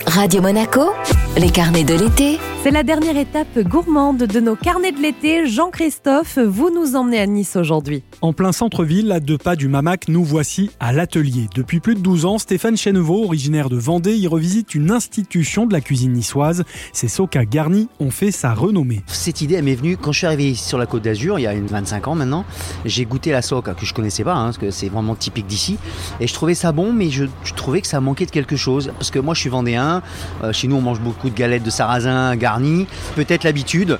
Radio Monaco, les carnets de l'été. C'est la dernière étape gourmande de nos carnets de l'été. Jean-Christophe, vous nous emmenez à Nice aujourd'hui. En plein centre-ville, à deux pas du Mamac, nous voici à l'atelier. Depuis plus de 12 ans, Stéphane Chenevaux, originaire de Vendée, y revisite une institution de la cuisine niçoise. Ses soca garnis ont fait sa renommée. Cette idée, m'est venue quand je suis arrivé sur la Côte d'Azur, il y a 25 ans maintenant. J'ai goûté la soca que je connaissais pas, hein, parce que c'est vraiment typique d'ici. Et je trouvais ça bon, mais je, je, trouvais que ça manquait de quelque chose. Parce que moi, je suis vendéen. Euh, chez nous, on mange beaucoup de galettes de sarrasin garnies. Peut-être l'habitude.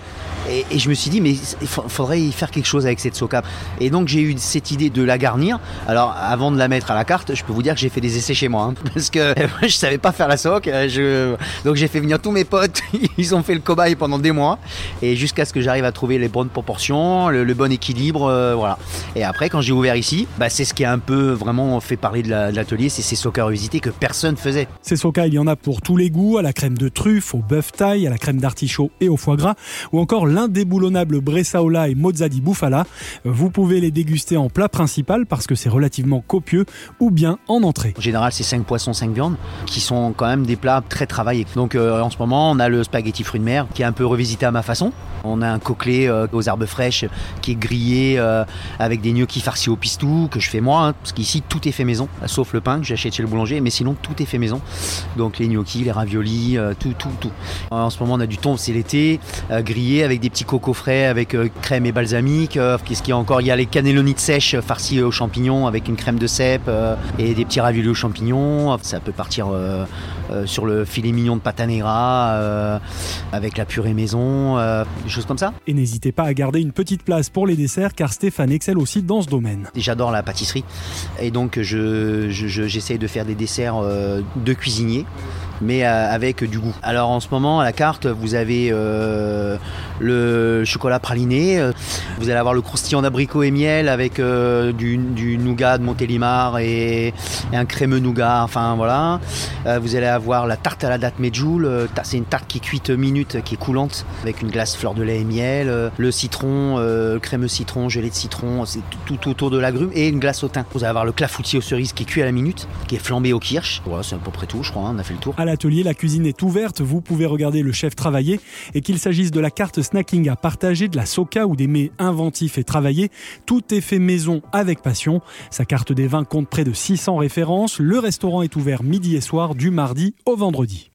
Et, je me suis dit, mais il faudrait y faire quelque chose avec cette soca. Et donc j'ai eu cette idée de la garnir. Alors avant de la mettre à la carte, je peux vous dire que j'ai fait des essais chez moi. Hein, parce que je savais pas faire la soca. Je... Donc j'ai fait venir tous mes potes. Ils ont fait le cobaye pendant des mois. Et jusqu'à ce que j'arrive à trouver les bonnes proportions, le, bon équilibre. Euh, voilà. Et après, quand j'ai ouvert ici, bah, c'est ce qui a un peu vraiment fait parler de l'atelier. c'est ces soca revisités que personne faisait. Ces soca, il y en a pour tous les goûts. À la crème de truffe, au bœuf taille, à la crème d'artichaut et au foie gras. Ou encore l'indéboulonnable Bressaola et Mozza di Bufala. Vous pouvez les déguster en plat principal parce que c'est relativement copieux ou bien en entrée. En général, c'est 5 poissons, 5 viandes qui sont quand même des plats très travaillés. Donc euh, en ce moment, on a le spaghetti fruits de mer qui est un peu revisité à ma façon. On a un coquelet euh, aux herbes fraîches qui est grillé euh, avec des gnocchis farcis au pistou que je fais moi hein, parce qu'ici tout est fait maison sauf le pain que j'achète chez le boulanger mais sinon tout est fait maison. Donc les gnocchis, les raviolis, tout tout tout. En ce moment, on a du thon, c'est l'été, grillé avec des petits cocos frais avec euh, crème et balsamique. Qu'est-ce qu'il y a encore? Il y a les cannellonites sèches farcies aux champignons avec une crème de cèpe et des petits raviolis aux champignons. Ça peut partir sur le filet mignon de pâte à negra avec la purée maison, des choses comme ça. Et n'hésitez pas à garder une petite place pour les desserts car Stéphane excelle aussi dans ce domaine. J'adore la pâtisserie et donc je, j'essaye de faire des desserts de cuisinier mais avec du goût. Alors en ce moment à la carte vous avez euh, le chocolat praliné, vous allez avoir le croustillant d'abricot et miel avec euh, du, nougat de Montélimar et, un crémeux nougat, enfin voilà. Euh, vous allez avoir la tarte à la date Medjool, c'est une tarte qui cuite minutes, qui est coulante avec une glace fleur de lait et miel, le citron, le crémeux citron, gelée de citron, c'est tout, autour de l'agrume et une glace au thym. Vous allez avoir le clafoutis aux cerises qui est cuit à la minute, qui est flambé au kirsch. Voilà, c'est à peu près tout, je crois, hein, on a fait le tour. L'atelier, la cuisine est ouverte, vous pouvez regarder le chef travailler et qu'il s'agisse de la carte snacking à partager, de la soca ou des mets inventifs et travaillés, tout est fait maison avec passion. Sa carte des vins compte près de 600 références. Le restaurant est ouvert midi et soir du mardi au vendredi.